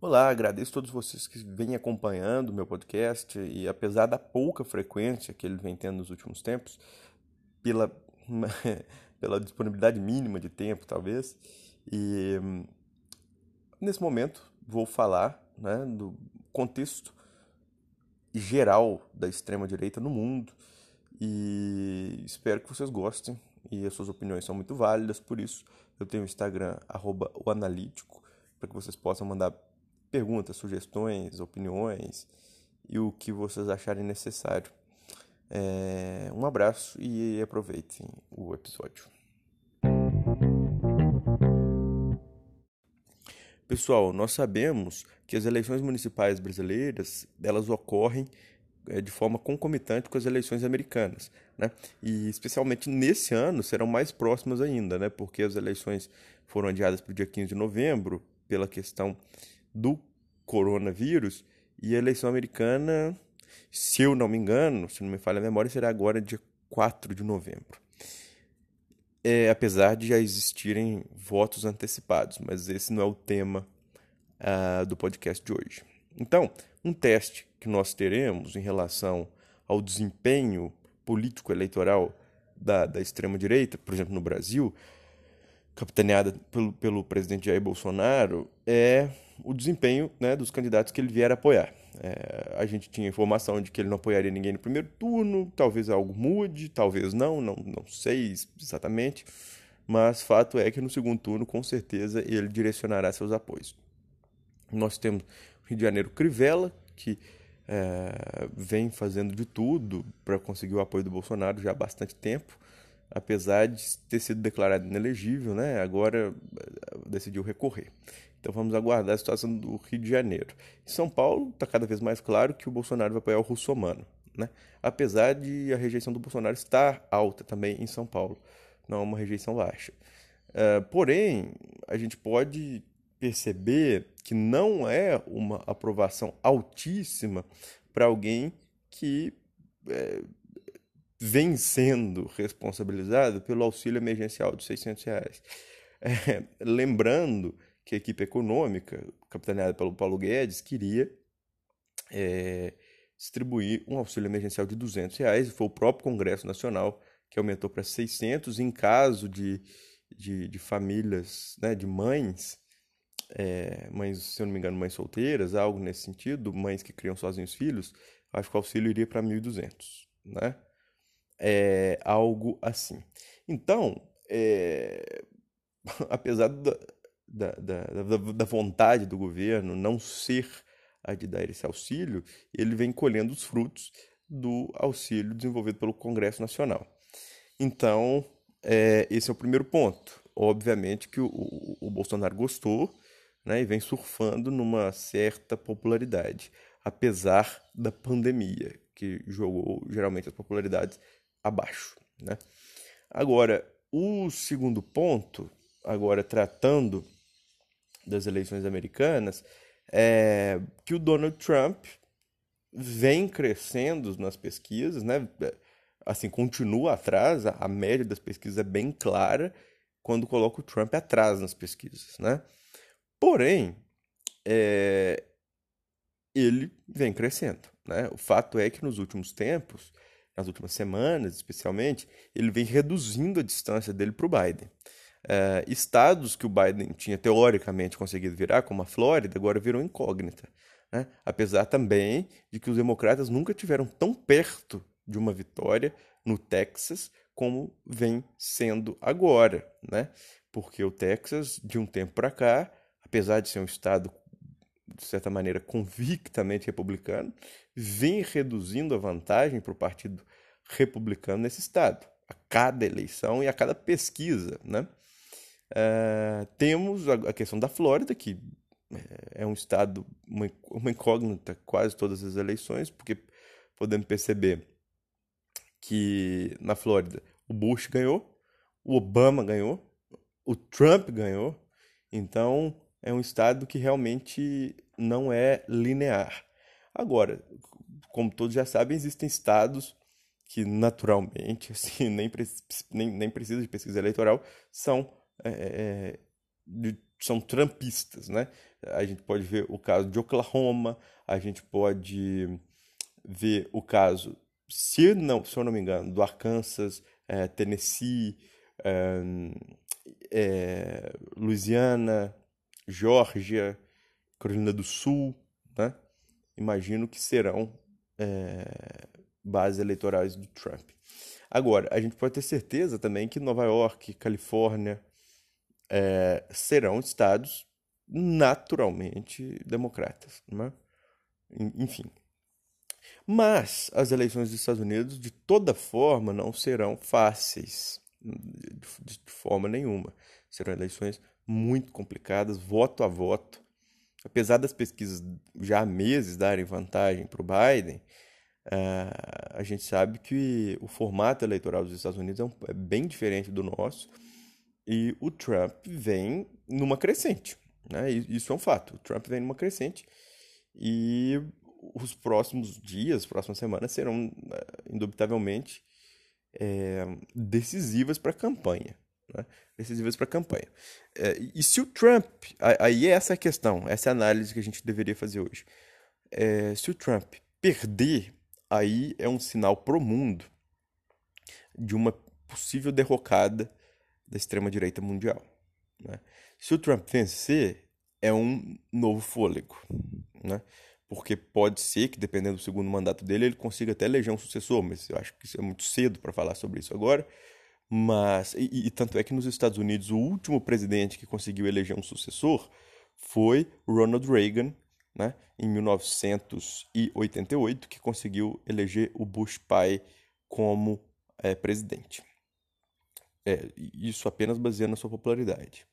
Olá, agradeço a todos vocês que vêm acompanhando o meu podcast e apesar da pouca frequência que ele vem tendo nos últimos tempos, pela, pela disponibilidade mínima de tempo, talvez, e nesse momento vou falar né, do contexto geral da extrema-direita no mundo e espero que vocês gostem e as suas opiniões são muito válidas, por isso eu tenho o Instagram, arroba o analítico, para que vocês possam mandar perguntas, sugestões, opiniões e o que vocês acharem necessário. É, um abraço e aproveitem o episódio. Pessoal, nós sabemos que as eleições municipais brasileiras elas ocorrem de forma concomitante com as eleições americanas, né? E especialmente nesse ano serão mais próximas ainda, né? Porque as eleições foram adiadas para o dia 15 de novembro pela questão do coronavírus e a eleição americana, se eu não me engano, se não me falha a memória, será agora dia 4 de novembro. É, apesar de já existirem votos antecipados, mas esse não é o tema uh, do podcast de hoje. Então, um teste que nós teremos em relação ao desempenho político-eleitoral da, da extrema-direita, por exemplo, no Brasil, capitaneada pelo, pelo presidente Jair Bolsonaro, é o desempenho né, dos candidatos que ele vier a apoiar. É, a gente tinha informação de que ele não apoiaria ninguém no primeiro turno, talvez algo mude, talvez não, não, não sei exatamente, mas fato é que no segundo turno, com certeza, ele direcionará seus apoios. Nós temos Rio de Janeiro Crivella, que é, vem fazendo de tudo para conseguir o apoio do Bolsonaro já há bastante tempo apesar de ter sido declarado inelegível, né, agora eh, decidiu recorrer. Então vamos aguardar a situação do Rio de Janeiro. Em São Paulo está cada vez mais claro que o Bolsonaro vai apoiar o russomano, né? apesar de a rejeição do Bolsonaro estar alta também em São Paulo, não é uma rejeição baixa. Uh, porém, a gente pode perceber que não é uma aprovação altíssima para alguém que é, vem sendo responsabilizado pelo auxílio emergencial de 600 reais. É, lembrando que a equipe econômica, capitaneada pelo Paulo Guedes, queria é, distribuir um auxílio emergencial de 200 reais, e foi o próprio Congresso Nacional que aumentou para 600 em caso de, de, de famílias, né, de mães, é, mães, se eu não me engano, mães solteiras, algo nesse sentido, mães que criam sozinhos filhos, acho que o auxílio iria para 1.200, né? é, algo assim. Então, é, apesar da, da, da, da, vontade do governo não ser a de dar esse auxílio, ele vem colhendo os frutos do auxílio desenvolvido pelo Congresso Nacional. Então, é, esse é o primeiro ponto. Obviamente que o, o, o Bolsonaro gostou né, e vem surfando numa certa popularidade, apesar da pandemia, que jogou geralmente as popularidades abaixo. Né? Agora, o segundo ponto, agora tratando das eleições americanas, é que o Donald Trump vem crescendo nas pesquisas, né? Assim, continua atrás, a média das pesquisas é bem clara quando coloca o Trump atrás nas pesquisas, né? Porém, é, ele vem crescendo, né? O fato é que nos últimos tempos nas últimas semanas, especialmente, ele vem reduzindo a distância dele para o Biden. É, estados que o Biden tinha teoricamente conseguido virar, como a Flórida, agora viram incógnita. Né? Apesar também de que os democratas nunca tiveram tão perto de uma vitória no Texas como vem sendo agora, né? Porque o Texas, de um tempo para cá, apesar de ser um estado de certa maneira convictamente republicano, vem reduzindo a vantagem para o Partido Republicano nesse estado, a cada eleição e a cada pesquisa. Né? Uh, temos a, questão da Flórida, que é, é um estado, uma, uma incógnita quase todas as eleições, porque podemos perceber que na Flórida o Bush ganhou, o Obama ganhou, o Trump ganhou, então é um estado que realmente não é linear. Agora, como todos já sabem, existem estados que naturalmente, assim, nem, nem, nem precisa de pesquisa eleitoral, são, é, é, de, são trumpistas, né? A gente pode ver o caso de Oklahoma, a gente pode ver o caso, se, não, se eu não me engano, do Arkansas, é, Tennessee, é, é, Louisiana, Geórgia, Carolina do Sul, né? Imagino que serão é, bases eleitorais do Trump. Agora, a gente pode ter certeza também que Nova York, Califórnia é, serão estados naturalmente democratas, né? enfim. Mas as eleições dos Estados Unidos, de toda forma, não serão fáceis, de, de forma nenhuma. Serão eleições muito complicadas, voto a voto. Apesar das pesquisas já há meses darem vantagem para o Biden, Uh, a gente sabe que o formato eleitoral dos Estados Unidos é, um, é, bem diferente do nosso e o Trump vem numa crescente. Né? Isso é um fato. O Trump vem numa crescente e os próximos dias, próximas semanas serão uh, indubitavelmente é, decisivas para a campanha. Né? Decisivas para a campanha. É, e se o Trump. Aí é essa a questão, essa é a análise que a gente deveria fazer hoje. É, se o Trump perder aí é um sinal pro mundo de uma possível derrocada da extrema-direita mundial. Né? Se o Trump vencer, é um novo fôlego. Né? Porque pode ser que, dependendo do segundo mandato dele, ele consiga até eleger um sucessor, mas eu acho que isso é muito cedo para falar sobre isso agora. Mas, e, e, tanto é que nos Estados Unidos, o último presidente que conseguiu eleger um sucessor foi Ronald Reagan, né, em 1988, que conseguiu eleger o Bush pai como é, presidente. É, isso apenas baseado na sua popularidade.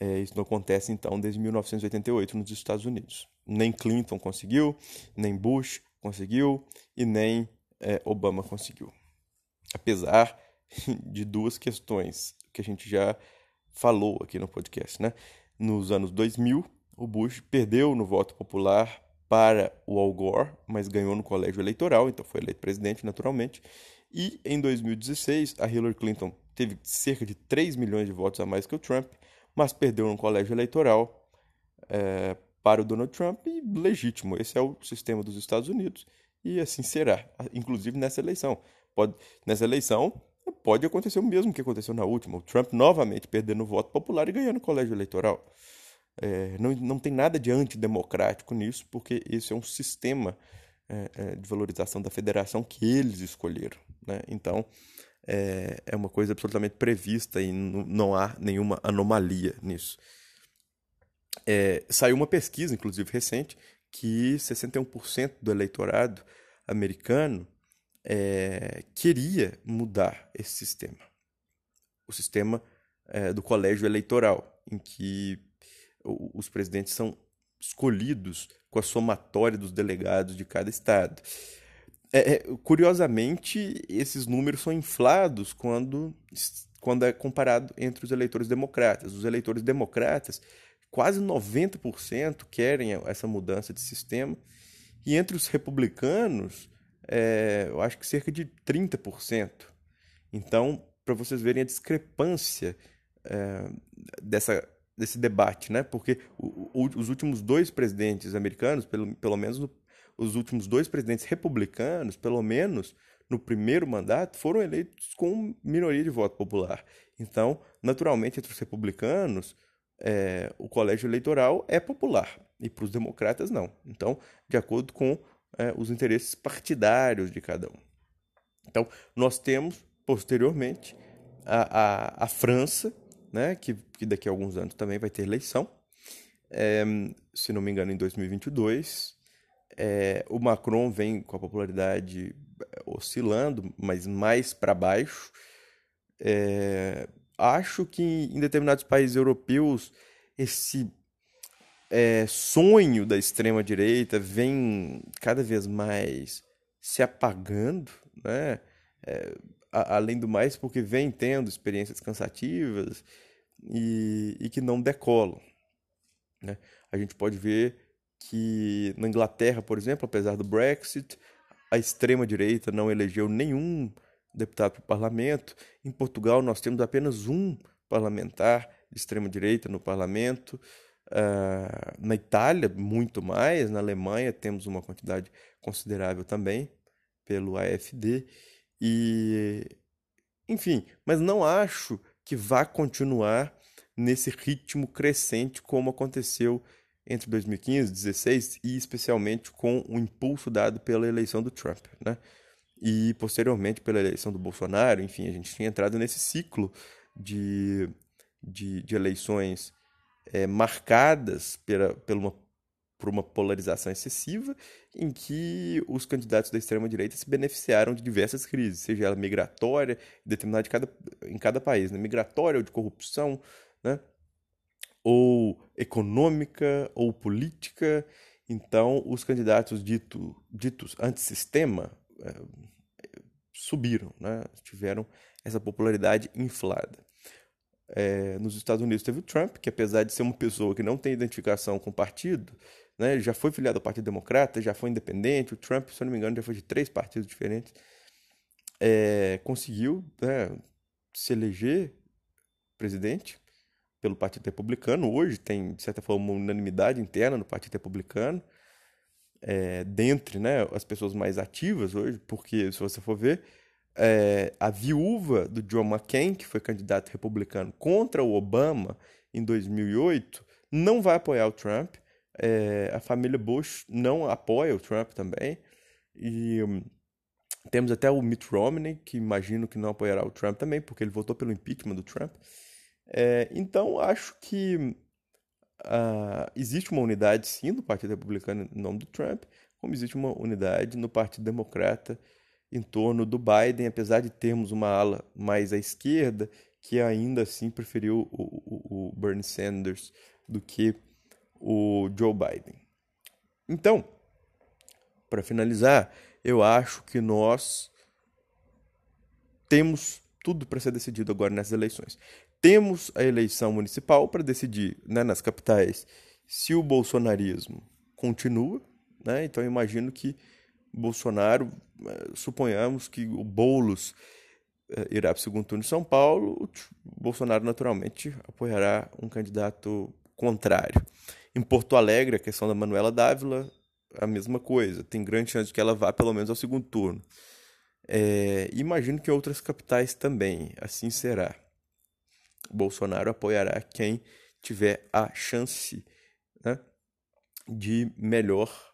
É, isso não acontece, então, desde 1988 nos Estados Unidos. Nem Clinton conseguiu, nem Bush conseguiu e nem é, Obama conseguiu. Apesar de duas questões que a gente já falou aqui no podcast. Né? Nos anos 2000, o Bush perdeu no voto popular para o Al Gore, mas ganhou no colégio eleitoral, então foi eleito presidente naturalmente. E em 2016, a Hillary Clinton teve cerca de 3 milhões de votos a mais que o Trump, mas perdeu no colégio eleitoral é, para o Donald Trump, e legítimo. Esse é o sistema dos Estados Unidos, e assim será, inclusive nessa eleição. Pode, nessa eleição, pode acontecer o mesmo que aconteceu na última: o Trump novamente perdendo o voto popular e ganhando o colégio eleitoral. É, não, não tem nada de antidemocrático nisso, porque esse é um sistema é, é, de valorização da federação que eles escolheram. Né? Então, é, é uma coisa absolutamente prevista e não há nenhuma anomalia nisso. É, saiu uma pesquisa, inclusive recente, que 61% do eleitorado americano é, queria mudar esse sistema. O sistema é, do colégio eleitoral, em que os presidentes são escolhidos com a somatória dos delegados de cada estado. É, é, curiosamente, esses números são inflados quando, quando é comparado entre os eleitores democratas. Os eleitores democratas, quase 90% querem essa mudança de sistema, e entre os republicanos, é, eu acho que cerca de 30%. Então, para vocês verem a discrepância é, dessa desse debate, né? Porque o, o, os últimos dois presidentes americanos, pelo, pelo menos no, os últimos dois presidentes republicanos, pelo menos no primeiro mandato, foram eleitos com minoria de voto popular. Então, naturalmente, entre os republicanos, é, o colégio eleitoral é popular e para os democratas não. Então, de acordo com é, os interesses partidários de cada um. Então, nós temos posteriormente a, a, a França né, que, que daqui a alguns anos também vai ter eleição, é, se não me engano, em 2022. É, o Macron vem com a popularidade é, oscilando, mas mais para baixo. É, acho que em determinados países europeus esse é, sonho da extrema direita vem cada vez mais se apagando, né? É, a, além do mais, porque vem tendo experiências cansativas e, e que não decolam. Né? A gente pode ver que na Inglaterra, por exemplo, apesar do Brexit, a extrema-direita não elegeu nenhum deputado para o parlamento. Em Portugal, nós temos apenas um parlamentar de extrema-direita no parlamento. Uh, na Itália, muito mais. Na Alemanha, temos uma quantidade considerável também, pelo AFD. E, enfim, mas não acho que vá continuar nesse ritmo crescente como aconteceu entre 2015 e 2016 e especialmente com o impulso dado pela eleição do Trump, né? E posteriormente pela eleição do Bolsonaro, enfim, a gente tinha entrado nesse ciclo de, de, de eleições é, marcadas pela, pela uma, por uma polarização excessiva, em que os candidatos da extrema-direita se beneficiaram de diversas crises, seja ela migratória, determinada de cada, em cada país, né? migratória ou de corrupção, né? ou econômica ou política. Então, os candidatos dito, ditos antissistema é, subiram, né? tiveram essa popularidade inflada. É, nos Estados Unidos teve o Trump, que apesar de ser uma pessoa que não tem identificação com o partido, né, já foi filiado ao Partido Democrata, já foi independente. O Trump, se eu não me engano, já foi de três partidos diferentes. É, conseguiu né, se eleger presidente pelo Partido Republicano. Hoje tem, de certa forma, uma unanimidade interna no Partido Republicano, é, dentre né, as pessoas mais ativas hoje, porque, se você for ver, é, a viúva do John McCain, que foi candidato republicano contra o Obama em 2008, não vai apoiar o Trump. É, a família Bush não apoia o Trump também. E hum, temos até o Mitt Romney, que imagino que não apoiará o Trump também, porque ele votou pelo impeachment do Trump. É, então, acho que uh, existe uma unidade, sim, no Partido Republicano em nome do Trump, como existe uma unidade no Partido Democrata em torno do Biden, apesar de termos uma ala mais à esquerda, que ainda assim preferiu o, o, o Bernie Sanders do que o Joe Biden. Então, para finalizar, eu acho que nós temos tudo para ser decidido agora nessas eleições. Temos a eleição municipal para decidir né, nas capitais se o bolsonarismo continua. Né? Então, imagino que Bolsonaro, eh, suponhamos que o Boulos eh, irá para o segundo turno em São Paulo, Bolsonaro naturalmente apoiará um candidato contrário. Em Porto Alegre, a questão da Manuela Dávila, a mesma coisa. Tem grande chance de que ela vá pelo menos ao segundo turno. É, imagino que outras capitais também, assim será. Bolsonaro apoiará quem tiver a chance né, de melhor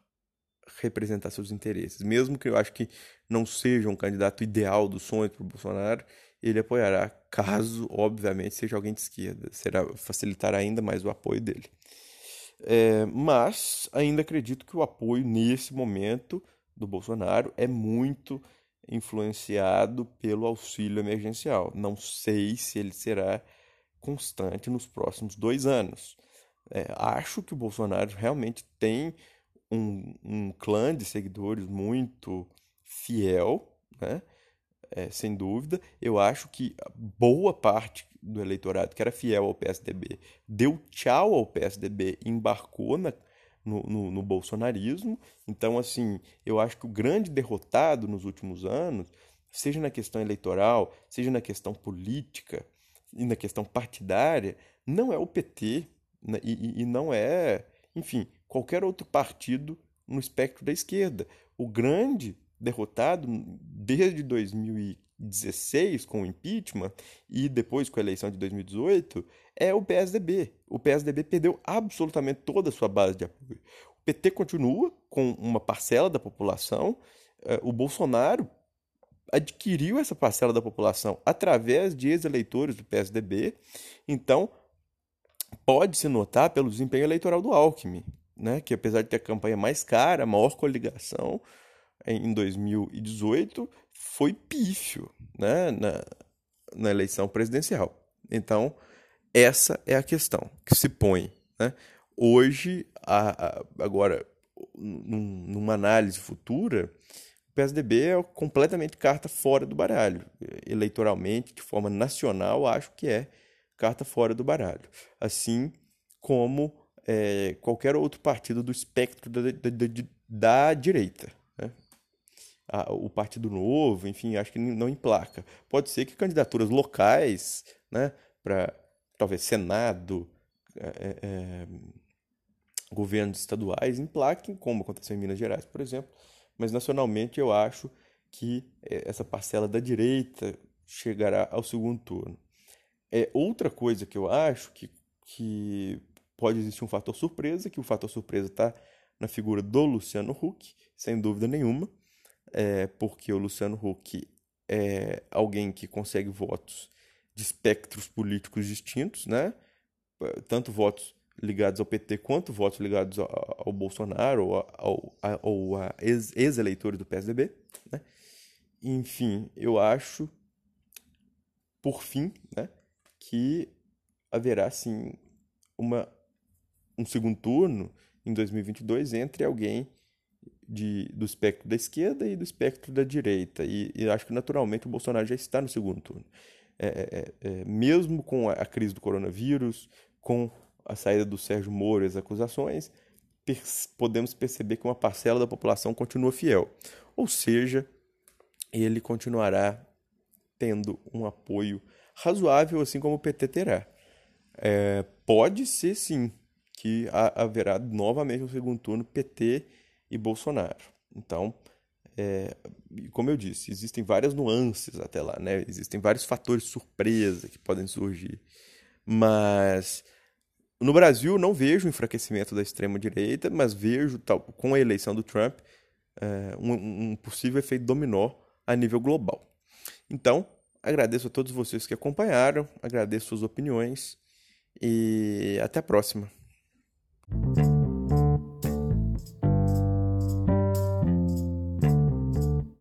representar seus interesses. Mesmo que eu acho que não seja um candidato ideal dos sonhos para o Bolsonaro, ele apoiará caso, obviamente, seja alguém de esquerda. Será facilitar ainda mais o apoio dele. É, mas ainda acredito que o apoio nesse momento do Bolsonaro é muito influenciado pelo auxílio emergencial. Não sei se ele será constante nos próximos dois anos. É, acho que o Bolsonaro realmente tem um, um clã de seguidores muito fiel, né? É, sem dúvida. Eu acho que boa parte do eleitorado que era fiel ao PSDB deu tchau ao PSDB e embarcou na, no, no, no, bolsonarismo. Então, assim, eu acho que o grande derrotado nos últimos anos, seja na questão eleitoral, seja na questão política, e na questão partidária, não é o PT né, e, e não é, enfim, qualquer outro partido no espectro da esquerda. O grande derrotado desde 2016 com o impeachment e depois com a eleição de 2018 é o PSDB. O PSDB perdeu absolutamente toda a sua base de apoio. O PT continua com uma parcela da população. Eh, o Bolsonaro adquiriu essa parcela da população através de ex-eleitores do PSDB. Então, pode-se notar pelo desempenho eleitoral do Alckmin, né, que apesar de ter a campanha mais cara, a maior coligação em 2018, foi pífio né, na, na eleição presidencial. Então, essa é a questão que se põe. Né? Hoje, a, a, agora, num, numa análise futura, PSDB é completamente carta fora do baralho. Eleitoralmente, de forma nacional, acho que é carta fora do baralho. Assim como é, qualquer outro partido do espectro da, da, da, da direita. Né? o Partido Novo, enfim, acho que não emplaca. Pode ser que candidaturas locais, né, para talvez Senado, é, é, governos estaduais emplaquem, como aconteceu em Minas Gerais, por exemplo, mas nacionalmente eu acho que é, essa parcela da direita chegará ao segundo turno. É outra coisa que eu acho que, que pode existir um fator surpresa, que o fator surpresa está na figura do Luciano Huck, sem dúvida nenhuma, é, porque o Luciano Huck é alguém que consegue votos de espectros políticos distintos, né? tanto votos ligados ao PT quanto votos ligados ao, ao Bolsonaro ou, ao, a ex-eleitores do PSDB. Né? Enfim, eu acho, por fim, né, que haverá sim uma, um segundo turno em 2022 entre alguém de, do espectro da esquerda e do espectro da direita. E, e acho que naturalmente o Bolsonaro já está no segundo turno. É, é, é, é mesmo com a, a, crise do coronavírus, com a saída do Sérgio Moro e as acusações, podemos perceber que uma parcela da população continua fiel. Ou seja, ele continuará tendo um apoio razoável, assim como o PT terá. É, pode ser sim que haverá novamente um segundo turno PT e Bolsonaro. Então, é, como eu disse, existem várias nuances até lá, né? Existem vários fatores surpresa que podem surgir. Mas no Brasil não vejo o enfraquecimento da extrema direita, mas vejo tal, com a eleição do Trump é, um, um possível efeito dominó a nível global. Então, agradeço a todos vocês que acompanharam, agradeço suas opiniões e até a próxima. Thank you